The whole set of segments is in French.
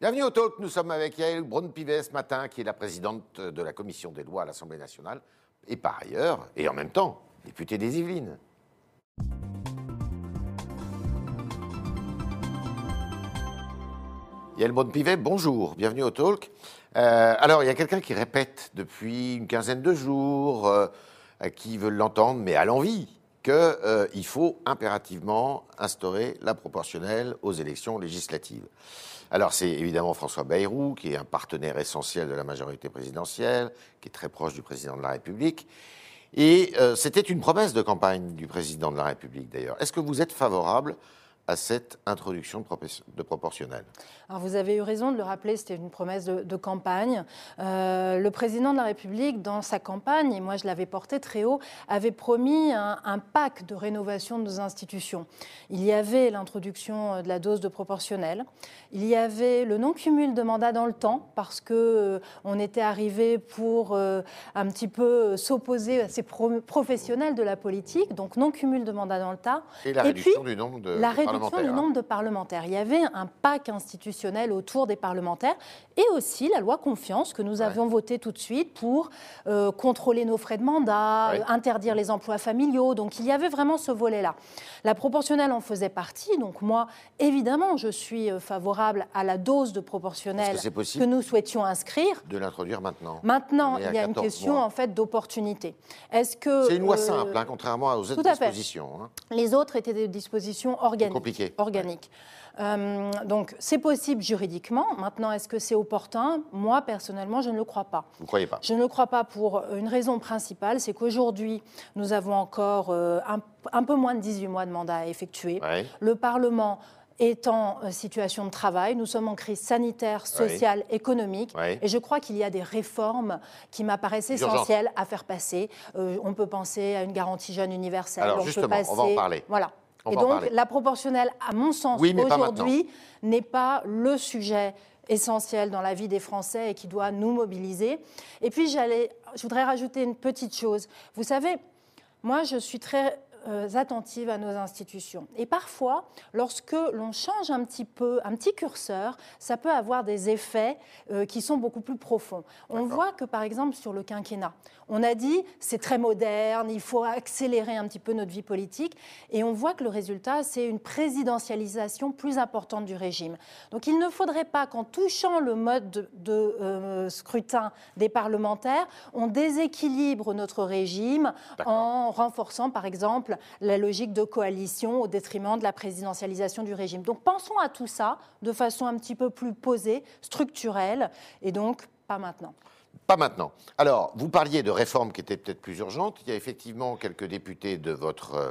Bienvenue au Talk. Nous sommes avec Yael Braun-Pivet ce matin, qui est la présidente de la commission des lois à l'Assemblée nationale, et par ailleurs, et en même temps, députée des Yvelines. Yael Braun-Pivet, bonjour, bienvenue au Talk. Euh, alors, il y a quelqu'un qui répète depuis une quinzaine de jours, euh, qui veut l'entendre, mais à l'envie, qu'il euh, faut impérativement instaurer la proportionnelle aux élections législatives. Alors c'est évidemment François Bayrou, qui est un partenaire essentiel de la majorité présidentielle, qui est très proche du président de la République. Et euh, c'était une promesse de campagne du président de la République d'ailleurs. Est-ce que vous êtes favorable à cette introduction de, proportionnel Alors vous avez eu raison de le rappeler, c'était une promesse de, campagne. Euh, le président de la République, dans sa campagne, et moi je l'avais porté très haut, avait promis un, un, pack de rénovation de nos institutions. Il y avait l'introduction de la dose de proportionnel, il y avait le non-cumul de mandats dans le temps, parce que euh, on était arrivé pour euh, un petit peu s'opposer à ces professionnels de la politique, donc non-cumul de mandats dans le temps. Et la réduction du nombre de, la réduction du hein. nombre de parlementaires. Il y avait un pacte institutionnel autour des parlementaires et aussi la loi confiance que nous avions votée tout de suite pour euh, contrôler nos frais de mandat, interdire les emplois familiaux. Donc il y avait vraiment ce volet-là. La proportionnelle en faisait partie. Donc moi, évidemment, je suis euh, favorable à la dose de proportionnelle que, nous souhaitions inscrire. De l'introduire maintenant? Maintenant, il y a une question en fait d'opportunité. Est-ce que c'est une loi euh, simple, hein, contrairement aux autres dispositions. Hein. Les autres étaient des dispositions organiques. Organique. Euh, donc c'est possible juridiquement. Maintenant, est-ce que c'est opportun? Moi, personnellement, je ne le crois pas. Vous ne croyez pas? Je ne le crois pas pour une raison principale, c'est qu'aujourd'hui, nous avons encore euh, un, peu moins de 18 mois de mandat à effectuer. Le Parlement est en euh, situation de travail. Nous sommes en crise sanitaire, sociale, économique. Et je crois qu'il y a des réformes qui m'apparaissent essentielles à faire passer. on peut penser à une garantie jeune universelle. Alors justement, on va en parler. Voilà et donc, la proportionnelle, à mon sens, aujourd'hui, n'est pas le sujet essentiel dans la vie des Français et qui doit nous mobiliser. Et puis, je voudrais rajouter une petite chose. Vous savez, moi, je suis très attentive à nos institutions. Et parfois, lorsque l'on change un petit peu, un petit curseur, ça peut avoir des effets euh, qui sont beaucoup plus profonds. On voit que, par exemple, sur le quinquennat, on a dit c'est très moderne, il faut accélérer un petit peu notre vie politique, et on voit que le résultat, c'est une présidentialisation plus importante du régime. Donc il ne faudrait pas qu'en touchant le mode de, euh, scrutin des parlementaires, on déséquilibre notre régime en renforçant, par exemple, la logique de coalition au détriment de la présidentialisation du régime. Donc pensons à tout ça de façon un petit peu plus posée, structurelle, et donc pas maintenant. Pas maintenant. Alors, vous parliez de réformes qui étaient peut-être plus urgentes. Il y a effectivement quelques députés de votre euh,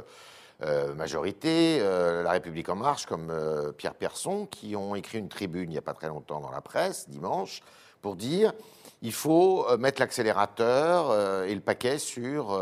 euh, majorité, euh, La République en marche, comme Pierre Persson, qui ont écrit une tribune il n'y a pas très longtemps dans la presse, dimanche, pour dire il faut mettre l'accélérateur et le paquet sur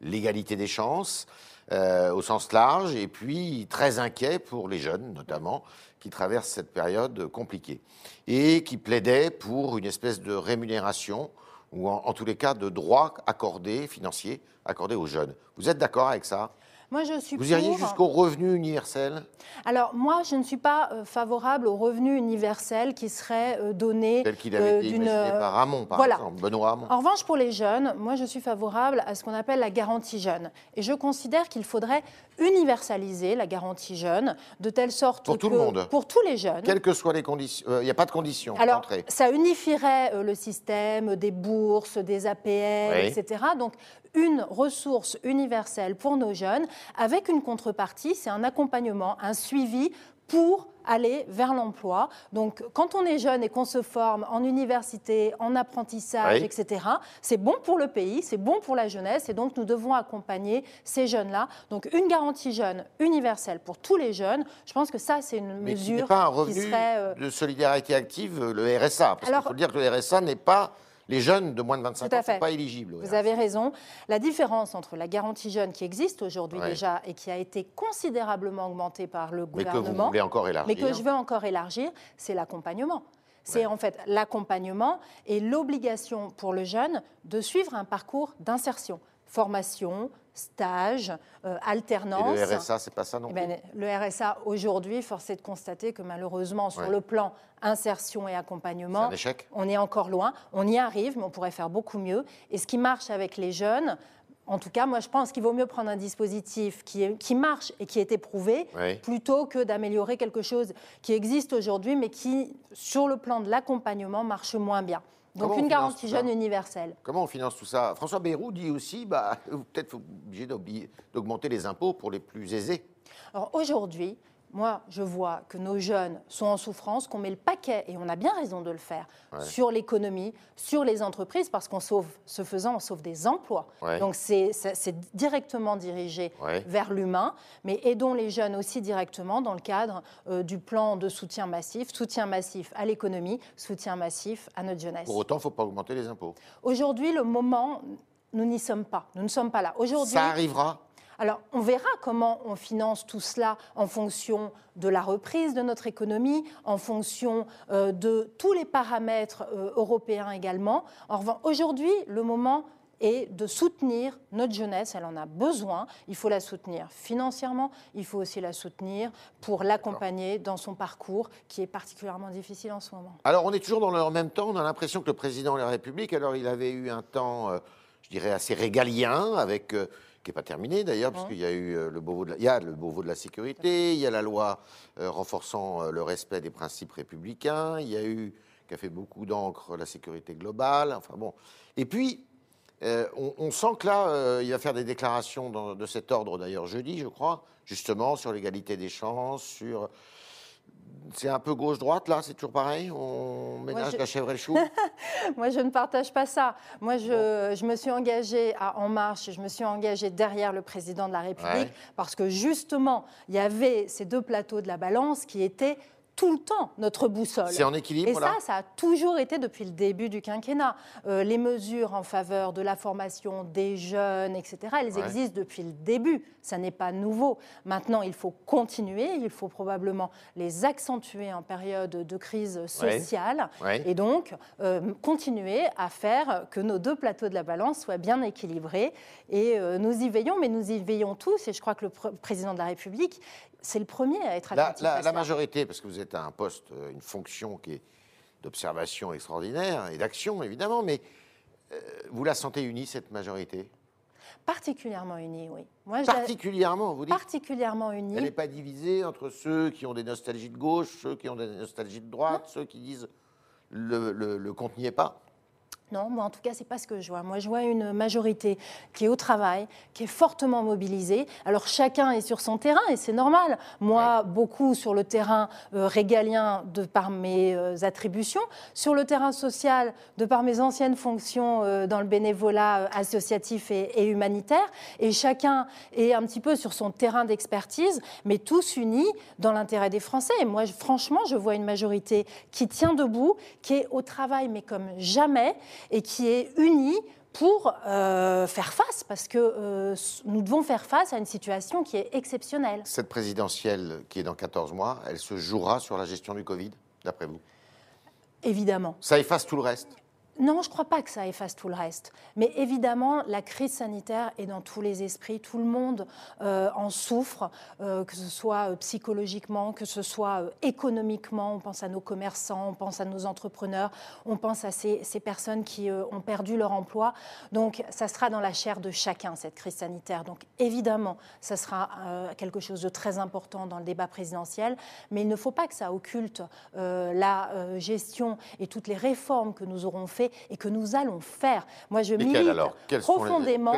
l'égalité des chances, euh, au sens large, et puis très inquiet pour les jeunes notamment, qui traversent cette période compliquée, et qui plaidaient pour une espèce de rémunération, ou en, tous les cas de droits accordés, financiers, accordés aux jeunes. Vous êtes d'accord avec ça? Moi, je suis Vous iriez jusqu'au revenu universel? Alors, moi, je ne suis pas euh, favorable au revenu universel qui serait euh, donné. Tel qu'il avait été imaginé par Hamon, par exemple, Benoît Hamon. En revanche, pour les jeunes, moi, je suis favorable à ce qu'on appelle la garantie jeune. Et je considère qu'il faudrait universaliser la garantie jeune de telle sorte pour que. Pour tout le monde Pour tous les jeunes. Quelles que soient les conditions. Il n'y a pas de conditions. Alors, ça unifierait le système des bourses, des APL, etc. Donc, une ressource universelle pour nos jeunes, avec une contrepartie, c'est un accompagnement, un suivi pour aller vers l'emploi. Donc, quand on est jeune et qu'on se forme en université, en apprentissage, etc., c'est bon pour le pays, c'est bon pour la jeunesse, et donc nous devons accompagner ces jeunes-là. Donc, une garantie jeune universelle pour tous les jeunes, je pense que ça, c'est une Mais mesure qui pas un revenu euh, de solidarité active, le RSA, parce qu'il faut dire que le RSA n'est pas les jeunes de moins de 25 ans ne sont pas éligibles. Vous avez raison. La différence entre la garantie jeune qui existe aujourd'hui déjà et qui a été considérablement augmentée par le gouvernement, mais que, encore élargir. mais que je veux encore élargir, c'est l'accompagnement. C'est en fait l'accompagnement et l'obligation pour le jeune de suivre un parcours d'insertion formation, stage, alternance. Et le RSA, c'est pas ça non eh ben, Le RSA, aujourd'hui, force est de constater que malheureusement, sur le plan insertion et accompagnement, on est encore loin. On y arrive, mais on pourrait faire beaucoup mieux. Et ce qui marche avec les jeunes, en tout cas, moi, je pense qu'il vaut mieux prendre un dispositif qui, qui marche et qui est éprouvé, plutôt que d'améliorer quelque chose qui existe aujourd'hui, mais qui, sur le plan de l'accompagnement, marche moins bien. Donc une garantie jeune universelle. Comment on finance tout ça François Bayrou dit aussi, bah, peut-être obligé d'augmenter les impôts pour les plus aisés. Alors aujourd'hui, moi, je vois que nos jeunes sont en souffrance, qu'on met le paquet, et on a bien raison de le faire, sur l'économie, sur les entreprises, parce qu'on sauve, ce faisant, on sauve des emplois. Donc c'est directement dirigé vers l'humain, mais aidons les jeunes aussi directement dans le cadre euh, du plan de soutien massif, soutien massif à l'économie, soutien massif à notre jeunesse. Pour autant, il ne faut pas augmenter les impôts. Aujourd'hui, le moment, nous n'y sommes pas. Nous ne sommes pas là. Aujourd'hui, Ça arrivera alors, on verra comment on finance tout cela en fonction de la reprise de notre économie, en fonction euh, de tous les paramètres euh, européens également. En revanche, aujourd'hui, le moment est de soutenir notre jeunesse. Elle en a besoin. Il faut la soutenir financièrement. Il faut aussi la soutenir pour l'accompagner dans son parcours qui est particulièrement difficile en ce moment. Alors, on est toujours dans le même temps. On a l'impression que le président de la République, alors il avait eu un temps, euh, je dirais, assez régalien avec qui n'est pas terminé d'ailleurs, parce qu'il y a eu euh, le Beauvau de la, il y a le de la sécurité, il y a la loi euh, renforçant euh, le respect des principes républicains, il y a eu, qui a fait beaucoup d'encre, la sécurité globale, enfin bon. Et puis, on, sent que là, il va faire des déclarations de cet ordre d'ailleurs jeudi, je crois, justement sur l'égalité des chances, sur c'est un peu gauche-droite, là, c'est toujours pareil On ménage la chèvre et le chou? Moi, je ne partage pas ça. Moi, je, je, me suis engagée à En Marche, je me suis engagée derrière le président de la République, parce que justement, il y avait ces deux plateaux de la balance qui étaient tout le temps notre boussole. C'est en équilibre. Et ça, ça a toujours été depuis le début du quinquennat. Euh, les mesures en faveur de la formation des jeunes, etc., elles existent depuis le début. Ça n'est pas nouveau. Maintenant, il faut continuer. Il faut probablement les accentuer en période de crise sociale. Et donc, euh, continuer à faire que nos deux plateaux de la balance soient bien équilibrés. Et euh, nous y veillons, mais nous y veillons tous. Et je crois que le président de la République, c'est le premier à être attentif la, la, majorité, parce que vous êtes à un poste, euh, une fonction qui est d'observation extraordinaire et d'action, évidemment, mais euh, vous la sentez unie, cette majorité? Particulièrement unie, oui. Moi, particulièrement, vous dites? Particulièrement unie. Elle n'est pas divisée entre ceux qui ont des nostalgies de gauche, ceux qui ont des nostalgies de droite, ceux qui disent le, le, le compte n'y est pas? Non, moi en tout cas, c'est pas ce que je vois. Moi, je vois une majorité qui est au travail, qui est fortement mobilisée. Alors chacun est sur son terrain et c'est normal. Moi, beaucoup sur le terrain euh, régalien de par mes euh, attributions, sur le terrain social de par mes anciennes fonctions euh, dans le bénévolat associatif et, humanitaire. Et chacun est un petit peu sur son terrain d'expertise, mais tous unis dans l'intérêt des Français. Et moi, franchement, je vois une majorité qui tient debout, qui est au travail, mais comme jamais et qui est unie pour euh, faire face, parce que euh, nous devons faire face à une situation qui est exceptionnelle. Cette présidentielle qui est dans 14 mois, elle se jouera sur la gestion du Covid, d'après vous? Évidemment. Ça efface tout le reste? Non, je ne crois pas que ça efface tout le reste. Mais évidemment, la crise sanitaire est dans tous les esprits. Tout le monde euh, en souffre, euh, que ce soit euh, psychologiquement, que ce soit économiquement. On pense à nos commerçants, on pense à nos entrepreneurs, on pense à ces, personnes qui ont perdu leur emploi. Donc, ça sera dans la chair de chacun, cette crise sanitaire. Donc, évidemment, ça sera quelque chose de très important dans le débat présidentiel. Mais il ne faut pas que ça occulte la gestion et toutes les réformes que nous aurons faites et que nous allons faire. Moi, je milite profondément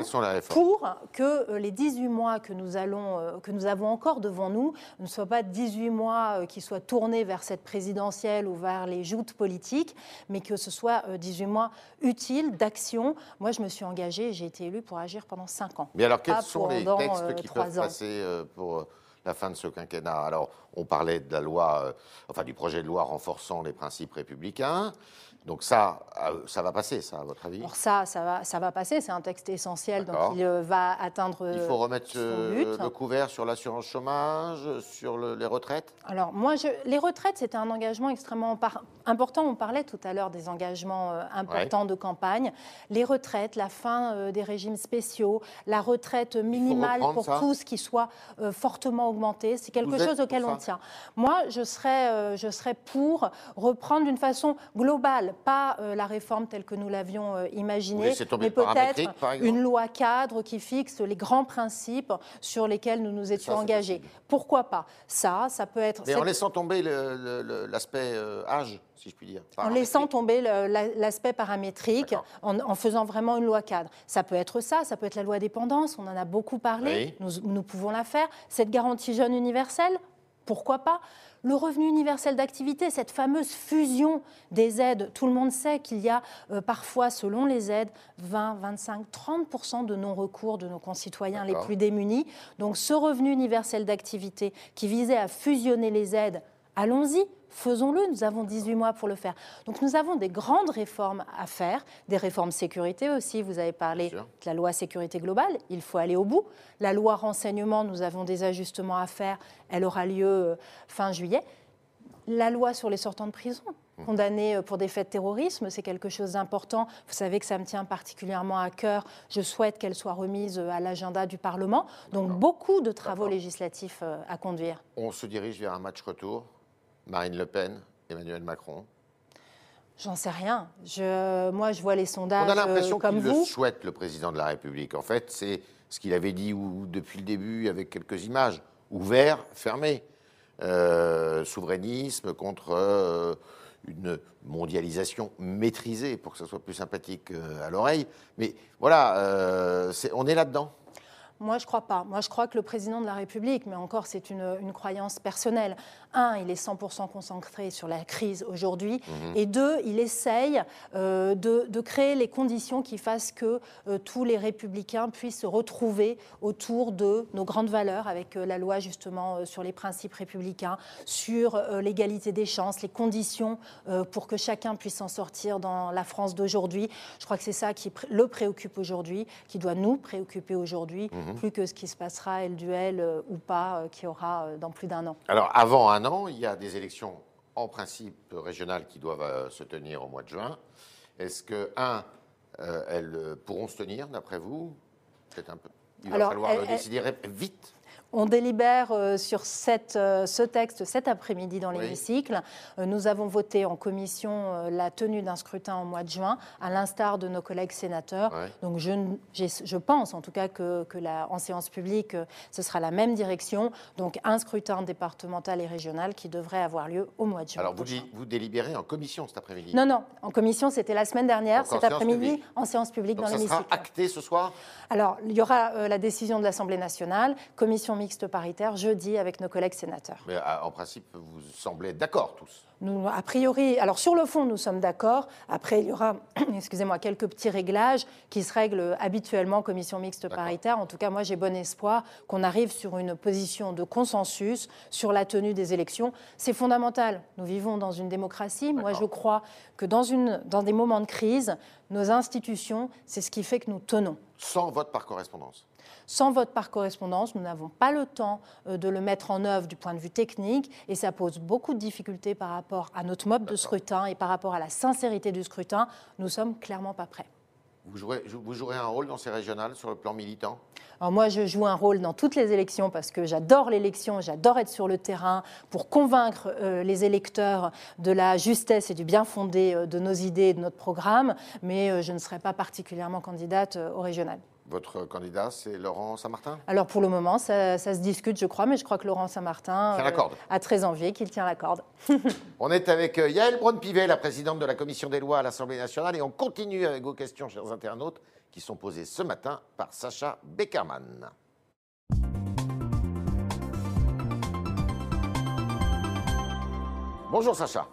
pour que euh, les 18 mois que nous, allons, euh, que nous avons encore devant nous ne soient pas 18 mois euh, qui soient tournés vers cette présidentielle ou vers les joutes politiques, mais que ce soit 18 mois utiles d'action. Moi, je me suis engagée, j'ai été élue pour agir pendant 5 ans. Mais alors, quels sont les textes qui peuvent passer pour la fin de ce quinquennat? Alors, on parlait de la loi, enfin du projet de loi renforçant les principes républicains. Donc ça, euh, ça va passer, ça, à votre avis Alors ça, ça va, ça va passer. C'est un texte essentiel, donc il euh, va atteindre. Il faut remettre le couvert sur l'assurance chômage, sur les retraites? Alors moi, je, les retraites, c'était un engagement extrêmement important. On parlait tout à l'heure des engagements euh, importants de campagne. Les retraites, la fin des régimes spéciaux, la retraite minimale pour tous qui soit fortement augmentée, c'est quelque chose auquel on tient. Moi, je serais, je serais pour reprendre d'une façon globale pas euh, la réforme telle que nous l'avions euh, imaginée, mais peut-être une loi cadre qui fixe les grands principes sur lesquels nous nous étions engagés. Pourquoi pas? Ça, ça peut être. Mais en laissant tomber l'aspect euh, âge si je puis dire. En laissant tomber l'aspect paramétrique, en, faisant vraiment une loi cadre. Ça peut être ça, ça peut être la loi dépendance, on en a beaucoup parlé, nous, nous, pouvons la faire. Cette garantie jeune universelle, pourquoi pas? Le revenu universel d'activité, cette fameuse fusion des aides, tout le monde sait qu'il y a euh, parfois, selon les aides, 20, 25, 30% de non-recours de nos concitoyens les plus démunis. Donc ce revenu universel d'activité qui visait à fusionner les aides, allons-y, faisons-le, nous avons 18 mois pour le faire. Donc nous avons des grandes réformes à faire, des réformes sécurité aussi, vous avez parlé de la loi sécurité globale, il faut aller au bout. La loi renseignement, nous avons des ajustements à faire, elle aura lieu euh, fin juillet. La loi sur les sortants de prison, mmh. condamnés euh, pour des faits de terrorisme, c'est quelque chose d'important. Vous savez que ça me tient particulièrement à cœur. Je souhaite qu'elle soit remise euh, à l'agenda du Parlement. Donc beaucoup de travaux législatifs à conduire. On se dirige vers un match retour Marine Le Pen, Emmanuel Macron J'en sais rien. Je, moi, je vois les sondages. On a l'impression euh, qu'il le souhaite, le président de la République. En fait, c'est ce qu'il avait dit depuis le début avec quelques images ouvert, fermé. Euh, souverainisme contre euh, une mondialisation maîtrisée pour que ça soit plus sympathique à l'oreille. Mais voilà, on est là-dedans. Moi, je ne crois pas. Moi, je crois que le président de la République, mais encore, c'est une, croyance personnelle. Un, il est 100% concentré sur la crise aujourd'hui. Mhm. Et deux, il essaye euh, de, créer les conditions qui fassent que euh, tous les républicains puissent se retrouver autour de nos grandes valeurs, avec euh, la loi justement sur les principes républicains, sur l'égalité des chances, les conditions pour que chacun puisse s'en sortir dans la France d'aujourd'hui. Je crois que c'est ça qui le préoccupe aujourd'hui, qui doit nous préoccuper aujourd'hui. Mhm. Mhm. plus que ce qui se passera et le duel euh, ou pas euh, qui aura euh, dans plus d'un an. Alors avant un an, il y a des élections en principe régionales qui doivent se tenir au mois de juin. Est-ce que, un, elles pourront se tenir d'après vous? Un peu. Il va falloir le décider vite. On délibère euh, sur euh, ce texte cet après-midi dans l'hémicycle. Euh, nous avons voté en commission la tenue d'un scrutin au mois de juin, à l'instar de nos collègues sénateurs. Donc je, pense en tout cas que, en séance publique, ce sera la même direction. Donc un scrutin départemental et régional qui devrait avoir lieu au mois de juin. Alors vous, vous délibérez en commission cet après-midi? Non, non. En commission, c'était la semaine dernière. cet après-midi, en séance publique dans l'hémicycle. Ça sera acté ce soir? Alors, il y aura la décision de l'Assemblée nationale, commission mixte paritaire jeudi avec nos collègues sénateurs. Mais en principe, vous semblez d'accord tous nous, a priori, alors sur le fond, nous sommes d'accord. Après, il y aura, excusez-moi, quelques petits réglages qui se règlent habituellement en commission mixte paritaire. En tout cas, moi, j'ai bon espoir qu'on arrive sur une position de consensus sur la tenue des élections. C'est fondamental. Nous vivons dans une démocratie. Moi, je crois que dans, une, dans des moments de crise, nos institutions, c'est ce qui fait que nous tenons. Sans vote par correspondance sans vote par correspondance, nous n'avons pas le temps euh, de le mettre en œuvre du point de vue technique et ça pose beaucoup de difficultés par rapport à notre mode de scrutin et par rapport à la sincérité du scrutin. Nous sommes clairement pas prêts. Vous jouerez, vous jouerez un rôle dans ces régionales sur le plan militant? Alors moi, je joue un rôle dans toutes les élections parce que j'adore l'élection, j'adore être sur le terrain pour convaincre euh, les électeurs de la justesse et du bien fondé euh, de nos idées et de notre programme, mais je ne serai pas particulièrement candidate au régional. Votre candidat, c'est Laurent Saint-Martin? Alors pour le moment, ça, se discute, je crois, mais je crois que Laurent Saint-Martin euh, a très envie qu'il tient la corde. on est avec euh, Yael Braun-Pivet, la présidente de la Commission des lois à l'Assemblée nationale, et on continue avec vos questions, chers internautes, qui sont posées ce matin par Sacha Beckerman. Bonjour Sacha.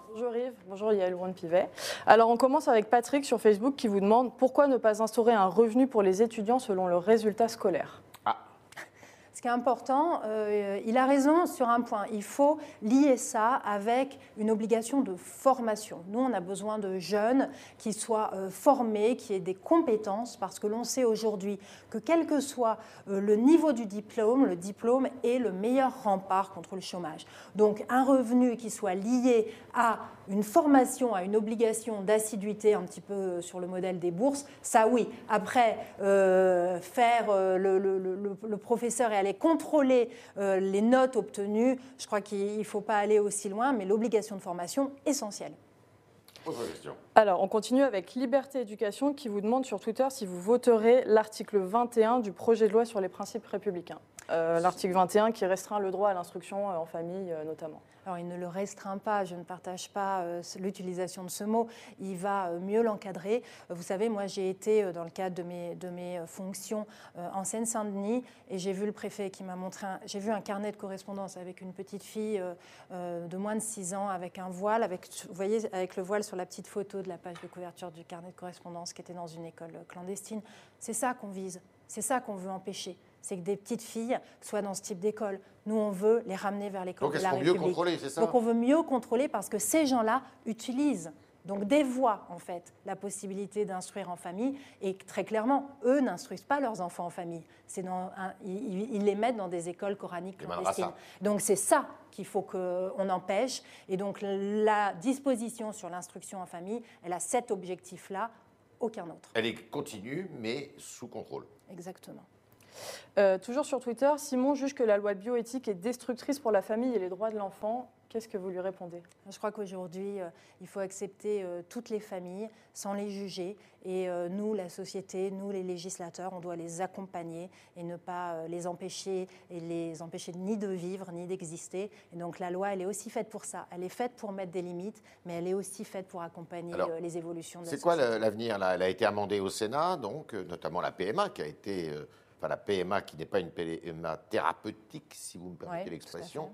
Bonjour Yael Brown-Pivet. Alors on commence avec Patrick sur Facebook qui vous demande pourquoi ne pas instaurer un revenu pour les étudiants selon leurs résultats scolaires ah. Ce qui est important, euh, il a raison sur un point. Il faut lier ça avec une obligation de formation. Nous, on a besoin de jeunes qui soient euh, formés, qui aient des compétences, parce que l'on sait aujourd'hui que quel que soit euh, le niveau du diplôme, le diplôme est le meilleur rempart contre le chômage. Donc, un revenu qui soit lié à une formation, à une obligation d'assiduité, un petit peu sur le modèle des bourses, ça oui. Après, faire le, le professeur et aller contrôler euh, les notes obtenues, je crois qu'il ne faut pas aller aussi loin, mais l'obligation de formation, essentielle. Autre question. Alors, on continue avec Liberté Éducation qui vous demande sur Twitter si vous voterez l'article 21 du projet de loi sur les principes républicains. Euh, l'article 21 qui restreint le droit à l'instruction euh, en famille notamment. Alors il ne le restreint pas, je ne partage pas euh, l'utilisation de ce mot, il va euh, mieux l'encadrer. Euh, vous savez, moi j'ai été dans le cadre de mes, de mes fonctions en Seine-Saint-Denis et j'ai vu le préfet qui m'a montré, j'ai vu un carnet de correspondance avec une petite fille de moins de 6 ans avec un voile, avec, vous voyez, avec le voile sur la petite photo de la page de couverture du carnet de correspondance qui était dans une école clandestine. C'est ça qu'on vise, c'est ça qu'on veut empêcher c'est que des petites filles soient dans ce type d'école. Nous, on veut les ramener vers l'école de la République. mieux contrôler, c'est ça Donc, on veut mieux contrôler parce que ces gens-là utilisent, donc dévoient en fait la possibilité d'instruire en famille. Et très clairement, eux n'instruisent pas leurs enfants en famille. C'est dans ils, les mettent dans des écoles coraniques clandestines. Donc, c'est ça qu'il faut qu'on empêche. Et donc, la disposition sur l'instruction en famille, elle a cet objectif-là, aucun autre. Elle est continue, mais sous contrôle. Exactement. Euh, toujours sur Twitter, Simon juge que la loi de bioéthique est destructrice pour la famille et les droits de l'enfant. Qu'est-ce que vous lui répondez Je crois qu'aujourd'hui, euh, il faut accepter euh, toutes les familles sans les juger. Et nous, la société, nous, les législateurs, on doit les accompagner et ne pas les empêcher et les empêcher ni de vivre ni d'exister. Et donc la loi, elle est aussi faite pour ça. Elle est faite pour mettre des limites, mais elle est aussi faite pour accompagner les évolutions de la société. C'est quoi l'avenir là? Elle a été amendée au Sénat, donc notamment la PMA qui a été enfin la PMA qui n'est pas une PMA thérapeutique, si vous me permettez l'expression,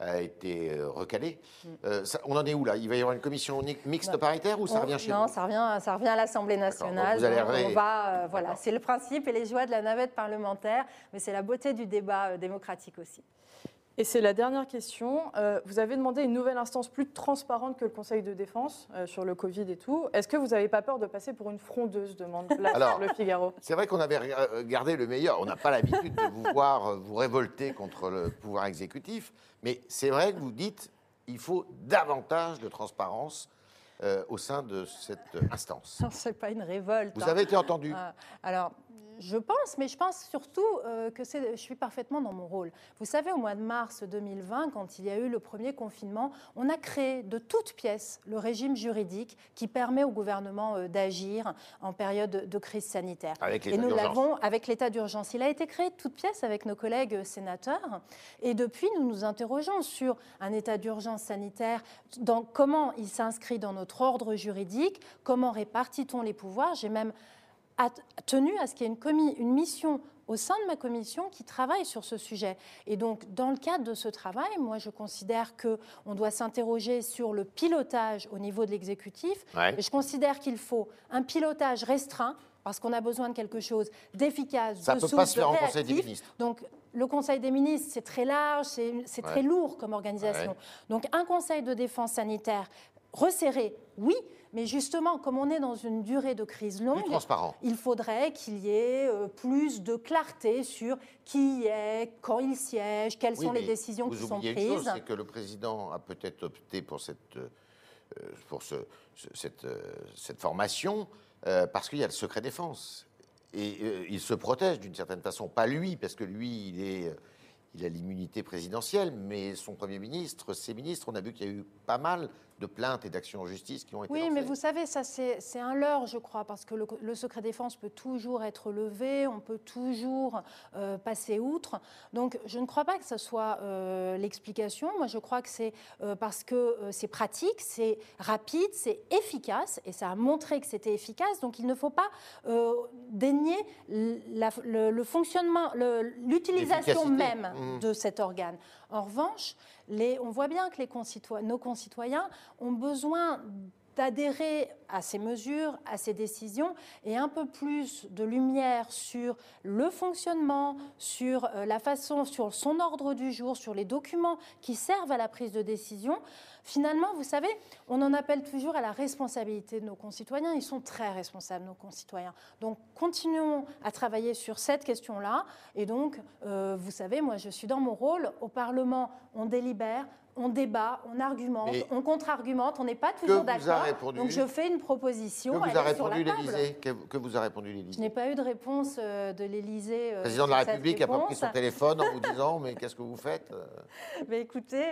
a été euh, recalée. Mm. Euh, on en est où là? Il va y avoir une commission mixte bah, paritaire ou ça revient chez non, ça revient, ça revient à l'Assemblée nationale. Vous allez on va, euh, voilà, c'est le principe et les joies de la navette parlementaire, mais c'est la beauté du débat démocratique aussi. Et c'est la dernière question. Euh, vous avez demandé une nouvelle instance plus transparente que le Conseil de défense euh, sur le Covid et tout. Est-ce que vous n'avez pas peur de passer pour une frondeuse demande Alors, le Figaro. C'est vrai qu'on avait euh, gardé le meilleur. On n'a pas l'habitude de vous voir vous révolter contre le pouvoir exécutif. Mais c'est vrai que vous dites il faut davantage de transparence au sein de cette instance. Ce n'est pas une révolte. Vous avez été entendu. alors, je pense, mais je pense surtout euh, que je suis parfaitement dans mon rôle. Vous savez, au mois de mars 2020, quand il y a eu le premier confinement, on a créé de toutes pièces le régime juridique qui permet au gouvernement euh, d'agir en période de crise sanitaire. Avec Et nous l'avons avec l'état d'urgence. Il a été créé de toutes pièces avec nos collègues sénateurs. Et depuis, nous nous interrogeons sur un état d'urgence sanitaire, dans comment il s'inscrit dans notre ordre juridique, comment répartit-on les pouvoirs? J'ai même a tenu à ce qu'il y ait une, une mission au sein de ma commission qui travaille sur ce sujet. Et donc, dans le cadre de ce travail, moi, je considère qu'on doit s'interroger sur le pilotage au niveau de l'exécutif. Et je considère qu'il faut un pilotage restreint, parce qu'on a besoin de quelque chose d'efficace, de se faire en Conseil des ministres. Donc, le Conseil des ministres, c'est très large, c'est très lourd comme organisation. Donc, un Conseil de défense sanitaire resserré, oui, mais justement, comme on est dans une durée de crise longue, il faudrait qu'il y ait euh, plus de clarté sur qui est, quand il siège, quelles sont les décisions qui sont prises. c'est que le président a peut-être opté pour cette, euh, pour ce, cette, euh, cette, formation parce qu'il y a le secret défense. Et il se protège d'une certaine façon, pas lui, parce que lui, il est il a l'immunité présidentielle, mais son Premier ministre, ses ministres, on a vu qu'il y a eu pas mal de plaintes et d'actions en justice qui ont été Oui, mais vous savez, ça c'est un leurre, je crois, parce que le, secret défense peut toujours être levé, on peut toujours euh, passer outre. Donc je ne crois pas que ce soit euh, l'explication. Moi, je crois que c'est euh, parce que c'est pratique, c'est rapide, c'est efficace, et ça a montré que c'était efficace. Donc il ne faut pas dénier le, fonctionnement, l'utilisation même mmh. de cet organe. En revanche, on voit bien que nos concitoyens ont besoin d'adhérer à ces mesures, à ces décisions, et un peu plus de lumière sur le fonctionnement, sur euh, la façon, sur son ordre du jour, sur les documents qui servent à la prise de décision, finalement, vous savez, on en appelle toujours à la responsabilité de nos concitoyens. Ils sont très responsables, nos concitoyens. Donc, continuons à travailler sur cette question-là. Et donc, euh, vous savez, moi, je suis dans mon rôle. Au Parlement, on délibère, on débat, on argumente, on contre-argumente, on n'est pas toujours d'accord. Donc je fais une proposition. Que vous a répondu l'Élysée que, vous a répondu l'Élysée Je n'ai pas eu de réponse euh, de l'Élysée. Le euh, président de la République n'a pas pris son téléphone en vous disant mais qu'est-ce que vous faites euh? Mais Écoutez,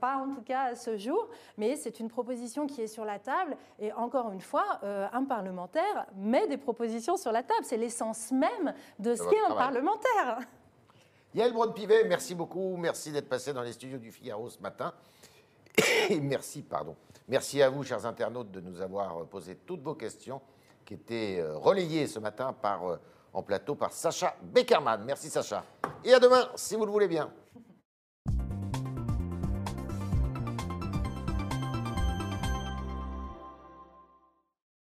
pas en tout cas à ce jour, mais c'est une proposition qui est sur la table. Et encore une fois, un parlementaire met des propositions sur la table. C'est l'essence même de ce qu'est un parlementaire. Yael Braun-Pivet, merci beaucoup. Merci d'être passé dans les studios du Figaro ce matin. Et merci, pardon. Merci à vous, chers internautes, de nous avoir posé toutes vos questions qui étaient euh, relayées ce matin euh, en plateau par Sacha Beckerman. Merci, Sacha. Et à demain, si vous le voulez bien.